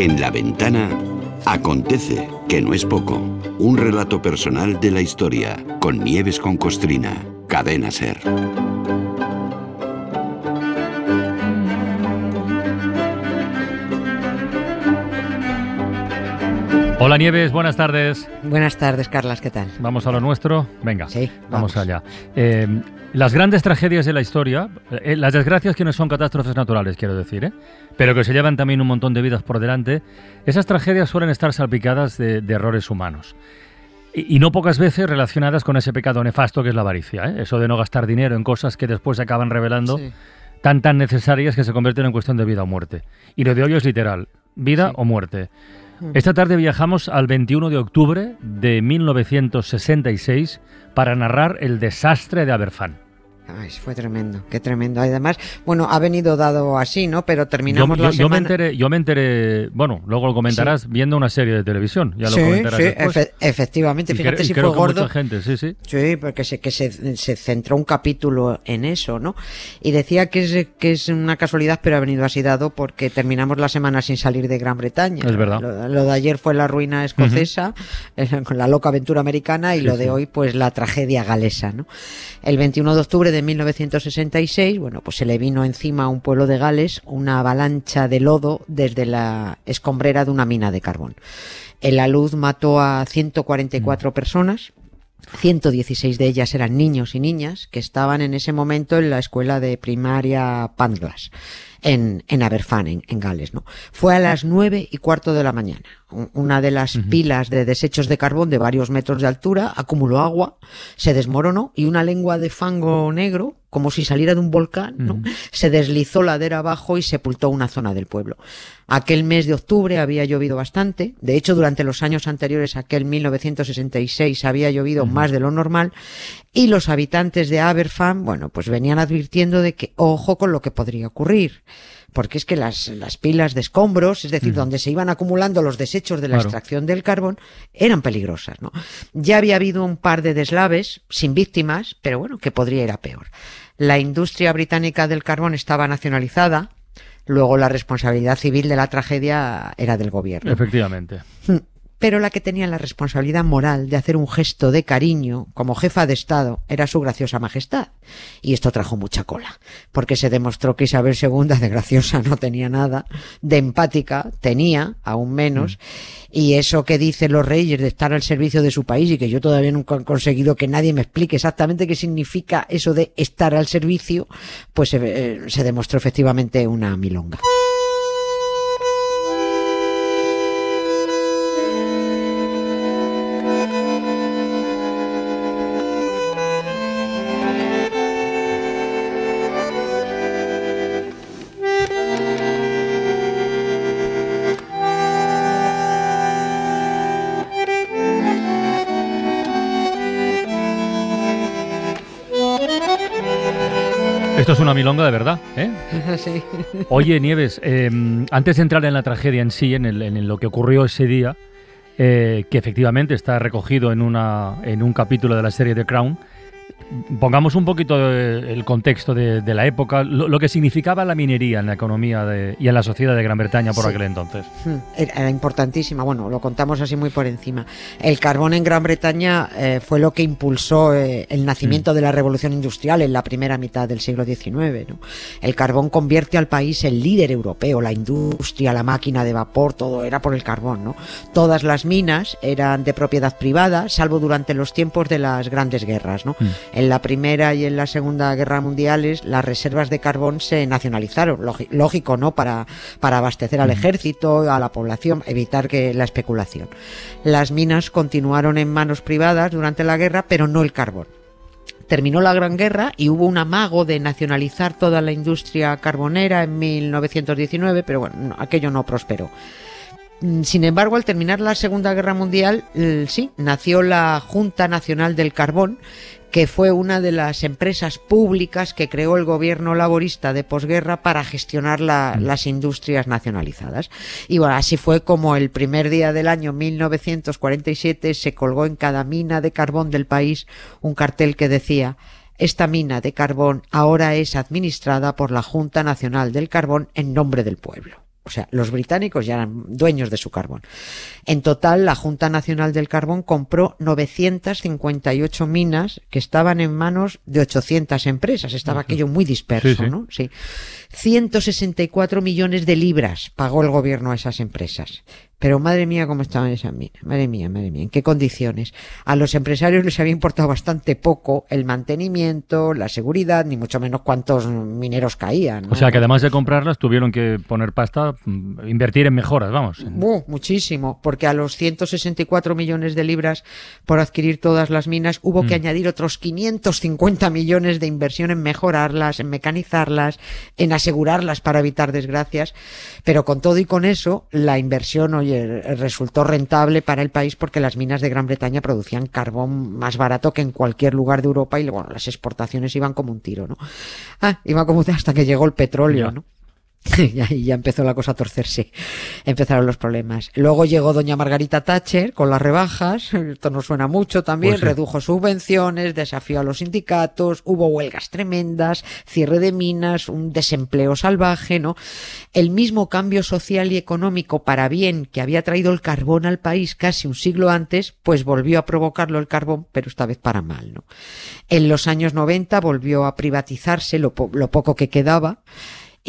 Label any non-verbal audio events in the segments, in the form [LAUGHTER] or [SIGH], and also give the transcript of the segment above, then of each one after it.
En la ventana acontece, que no es poco, un relato personal de la historia con Nieves con Costrina, cadena ser. Hola Nieves, buenas tardes. Buenas tardes, Carlas, ¿qué tal? Vamos a lo nuestro. Venga, Sí, vamos, vamos. allá. Eh, las grandes tragedias de la historia, eh, las desgracias que no son catástrofes naturales, quiero decir, ¿eh? pero que se llevan también un montón de vidas por delante, esas tragedias suelen estar salpicadas de, de errores humanos. Y, y no pocas veces relacionadas con ese pecado nefasto que es la avaricia, ¿eh? eso de no gastar dinero en cosas que después se acaban revelando Sí. tan tan necesarias que se convierten en cuestión de vida o muerte. Y lo de hoy es literal, vida Sí. o muerte. Esta tarde viajamos al 21 de octubre de 1966 para narrar el desastre de Aberfan. Ay, fue tremendo, qué tremendo. Además, bueno, ha venido dado así, ¿no? Pero terminamos yo- la yo me semana... enteré, yo me enteré, bueno, luego lo comentarás viendo una serie de televisión, ya lo sí, comentarás sí, efe- efectivamente, Y fíjate si creo fue gordo. mucha gente, sí, sí. Sí, porque se, que se, se centró un capítulo en eso, ¿no? Y decía que es, que es una casualidad, pero ha venido así dado porque terminamos la semana sin salir de Gran Bretaña. Es verdad. Lo, lo de ayer fue la ruina escocesa, [LAUGHS] con la loca aventura americana, y Sí, lo de hoy, pues la tragedia galesa, ¿no? El 21 de octubre de 1966, bueno, pues se le vino encima a un pueblo de Gales una avalancha de lodo desde la escombrera de una mina de carbón. El alud mató a 144 personas, 116 de ellas eran niños y niñas que estaban en ese momento en la escuela de primaria Panglas en, en Aberfan, en, en Gales, ¿no? Fue a las nueve y cuarto de la mañana. Un- Una de las pilas de desechos de carbón de varios metros de altura acumuló agua, se desmoronó y una lengua de fango negro, como si saliera de un volcán, ¿no? se deslizó ladera abajo y sepultó una zona del pueblo. Aquel mes de octubre había llovido bastante. De hecho, durante los años anteriores, aquel 1966, había llovido más de lo normal. Y los habitantes de Aberfan, bueno, pues venían advirtiendo de que ojo con lo que podría ocurrir. Porque es que las, las pilas de escombros, es decir, donde se iban acumulando los desechos de la Claro. extracción del carbón, eran peligrosas, ¿no? Ya había habido un par de deslaves sin víctimas, pero bueno, que podría ir a peor. La industria británica del carbón estaba nacionalizada, luego la responsabilidad civil de la tragedia era del gobierno. Efectivamente. Pero la que tenía la responsabilidad moral de hacer un gesto de cariño como jefa de Estado era su graciosa majestad. Y esto trajo mucha cola, porque se demostró que Isabel II de graciosa no tenía nada, de empática tenía, aún menos, y eso que dicen los reyes de estar al servicio de su país y que yo todavía nunca he conseguido que nadie me explique exactamente qué significa eso de estar al servicio, pues eh, se demostró efectivamente una milonga. Esto es una milonga de verdad, ¿eh? [LAUGHS] Sí. Oye, Nieves, eh, antes de entrar en la tragedia en sí, en, el- en lo que ocurrió ese día, eh, que efectivamente está recogido en, una, en un capítulo de la serie The Crown, pongamos un poquito el contexto de, de la época, lo, lo que significaba la minería en la economía de- y en la sociedad de Gran Bretaña por Sí. aquel entonces. Hmm, Era, importantísima, bueno, lo contamos así muy por encima. El carbón en Gran Bretaña eh, fue lo que impulsó eh, el nacimiento de la revolución industrial en la primera mitad del siglo XIX. ¿no? El carbón convierte al país en líder europeo, la industria, la máquina de vapor, todo era por el carbón. ¿no? Todas las minas eran de propiedad privada, salvo durante los tiempos de las grandes guerras. ¿no? En la Primera y en la Segunda Guerra Mundiales, las reservas de carbón se nacionalizaron. Lógi- Lógico, ¿no? Para, para abastecer al ejército, a la población, evitar que la especulación. Las minas continuaron en manos privadas durante la guerra, pero no el carbón. Terminó la Gran Guerra y hubo un amago de nacionalizar toda la industria carbonera en 1919, pero bueno, no, aquello no prosperó. Mm, Sin embargo, al terminar la Segunda Guerra Mundial, sí, nació la Junta Nacional del Carbón, que fue una de las empresas públicas que creó el gobierno laborista de posguerra para gestionar la- las industrias nacionalizadas. Y bueno, así fue como el primer día del año 1947 se colgó en cada mina de carbón del país un cartel que decía esta mina de carbón ahora es administrada por la Junta Nacional del Carbón en nombre del pueblo. O sea, los británicos ya eran dueños de su carbón. En total, la Junta Nacional del Carbón compró 958 minas que estaban en manos de 800 empresas. Estaba aquello muy disperso, ¿no? Sí. 164 millones de libras pagó el gobierno a esas empresas. Pero madre mía, cómo estaban esas minas. Madre mía, madre mía, en qué condiciones. A los empresarios les había importado bastante poco el mantenimiento, la seguridad, ni mucho menos cuántos mineros caían. O sea que además de comprarlas tuvieron que poner pasta, mm, invertir en mejoras, vamos. muchísimo, porque a los 164 millones de libras por adquirir todas las minas hubo que mm. añadir otros 550 millones de inversión en mejorarlas, en mecanizarlas, en asegurarlas para evitar desgracias. Pero con todo y con eso, la inversión, oye, resultó rentable para el país porque las minas de Gran Bretaña producían carbón más barato que en cualquier lugar de Europa y bueno, las exportaciones iban como un tiro, ¿no? Ah, iban como un [LAUGHS] tiro hasta que llegó el petróleo, ¿no? [LAUGHS] y ahí ya empezó la cosa a torcerse. Empezaron los problemas. Luego llegó doña Margarita Thatcher con las rebajas. Esto no suena mucho también. Pues Redujo subvenciones, desafió a los sindicatos, hubo huelgas tremendas, cierre de minas, un desempleo salvaje, ¿no? El mismo cambio social y económico para bien que había traído el carbón al país casi un siglo antes, pues volvió a provocarlo el carbón, pero esta vez para mal, ¿no? En los años 90 volvió a privatizarse lo, lo poco que quedaba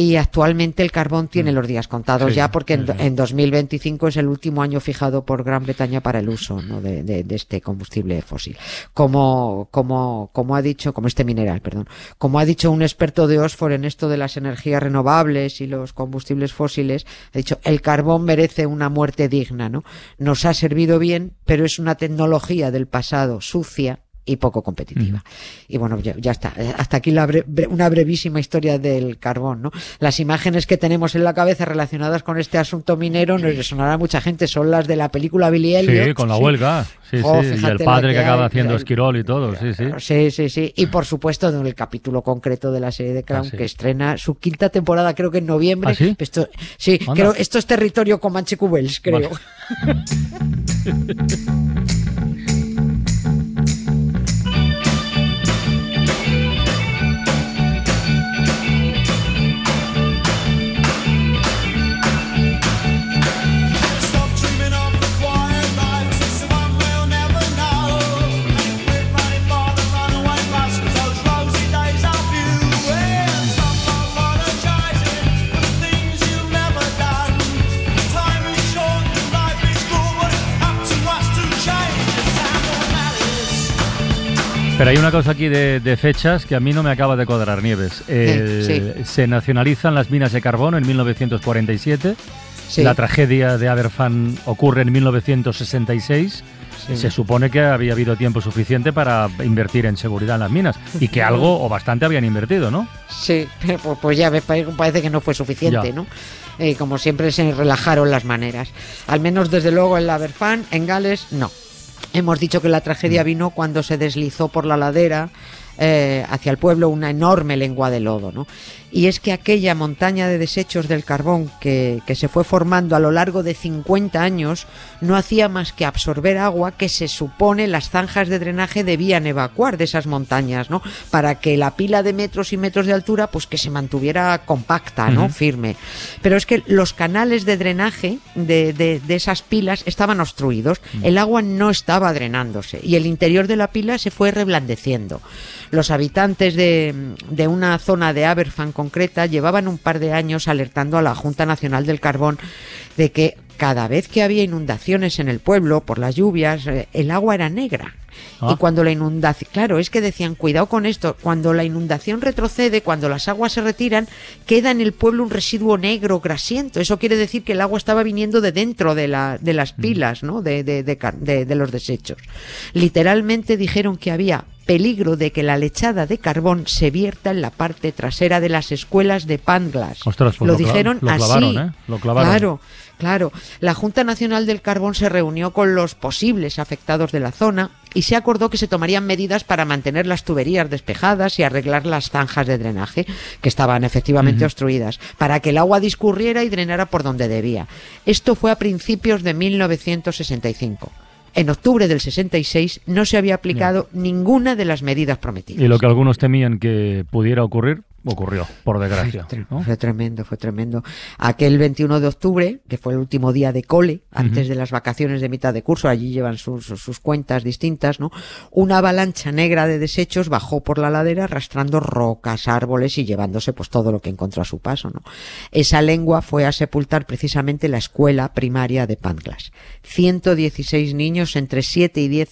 y actualmente el carbón tiene mm. los días contados ya porque en, 2025 es el último año fijado por Gran Bretaña para el uso ¿no? de, de, de, este combustible fósil. Como, como, como ha dicho, como este mineral, perdón, como ha dicho un experto de Oxford en esto de las energías renovables y los combustibles fósiles, ha dicho, el carbón merece una muerte digna, ¿no? Nos ha servido bien, pero es una tecnología del pasado sucia y poco competitiva. Y bueno, ya, está. Hasta aquí la una brevísima historia del carbón, ¿no? Las imágenes que tenemos en la cabeza relacionadas con este asunto minero nos resonará a mucha gente. Son las de la película Billy Elliot. Sí, con la huelga. Sí, oh, sí. Y el padre que, acaba haciendo esquirol y todo. Sí, sí. Sí, sí, sí. Y por supuesto, en el capítulo concreto de la serie de Crown, ah, que estrena su quinta temporada, creo que en noviembre. ¿Ah, sí? Esto, sí, creo, esto es territorio Comanche Cubels, creo. [LAUGHS] Pero hay una cosa aquí de, fechas que a mí no me acaba de cuadrar, Nieves. Se nacionalizan las minas de carbón en 1947. La tragedia de Aberfan ocurre en 1966. Se supone que había habido tiempo suficiente para invertir en seguridad en las minas y que algo o bastante habían invertido, ¿no? Sí, pues, pues ya parece que no fue suficiente, ¿no? Eh, como siempre se relajaron las maneras. Al menos desde luego en la Aberfan, en Gales, no. Hemos dicho que la tragedia mm. vino cuando se deslizó por la ladera eh, hacia el pueblo una enorme lengua de lodo, ¿no? Y es que aquella montaña de desechos del carbón que, que, se fue formando a lo largo de 50 años no hacía más que absorber agua que se supone las zanjas de drenaje debían evacuar de esas montañas, ¿no? Para que la pila de metros y metros de altura, pues que se mantuviera compacta, ¿no? Firme. Pero es que los canales de drenaje de, de, de esas pilas estaban obstruidos, el agua no estaba drenándose y el interior de la pila se fue reblandeciendo. Los habitantes de, de una zona de Aberfan concreta llevaban un par de años alertando a la Junta Nacional del Carbón de que cada vez que había inundaciones en el pueblo por las lluvias, eh, el agua era negra. Y ah. cuando la inundación, claro, es que decían, cuidado con esto, cuando la inundación retrocede, cuando las aguas se retiran, queda en el pueblo un residuo negro, grasiento. Eso quiere decir que el agua estaba viniendo de dentro de, la, de las mm. pilas, ¿no? De, de, de, de los desechos. Literalmente dijeron que había peligro de que la lechada de carbón se vierta en la parte trasera de las escuelas de Panglas. Pues lo, dijeron así. ¿eh? Lo clavaron. Claro. Claro, la Junta Nacional del Carbón se reunió con los posibles afectados de la zona y se acordó que se tomarían medidas para mantener las tuberías despejadas y arreglar las zanjas de drenaje que estaban efectivamente obstruidas, para que el agua discurriera y drenara por donde debía. Esto fue a principios de 1965. En octubre del 66 no se había aplicado ninguna de las medidas prometidas. Y lo que algunos temían que pudiera ocurrir, ocurrió, por desgracia. Fue, tre- ¿no? fue tremendo, fue tremendo. Aquel 21 de octubre, que fue el último día de cole, antes de las vacaciones de mitad de curso, allí llevan sus, sus- cuentas distintas, ¿no? Una avalancha negra de desechos bajó por la ladera arrastrando rocas, árboles y llevándose pues todo lo que encontró a su paso, ¿no? Esa lengua fue a sepultar precisamente la escuela primaria de Panglas. 116 niños entre 7 y 10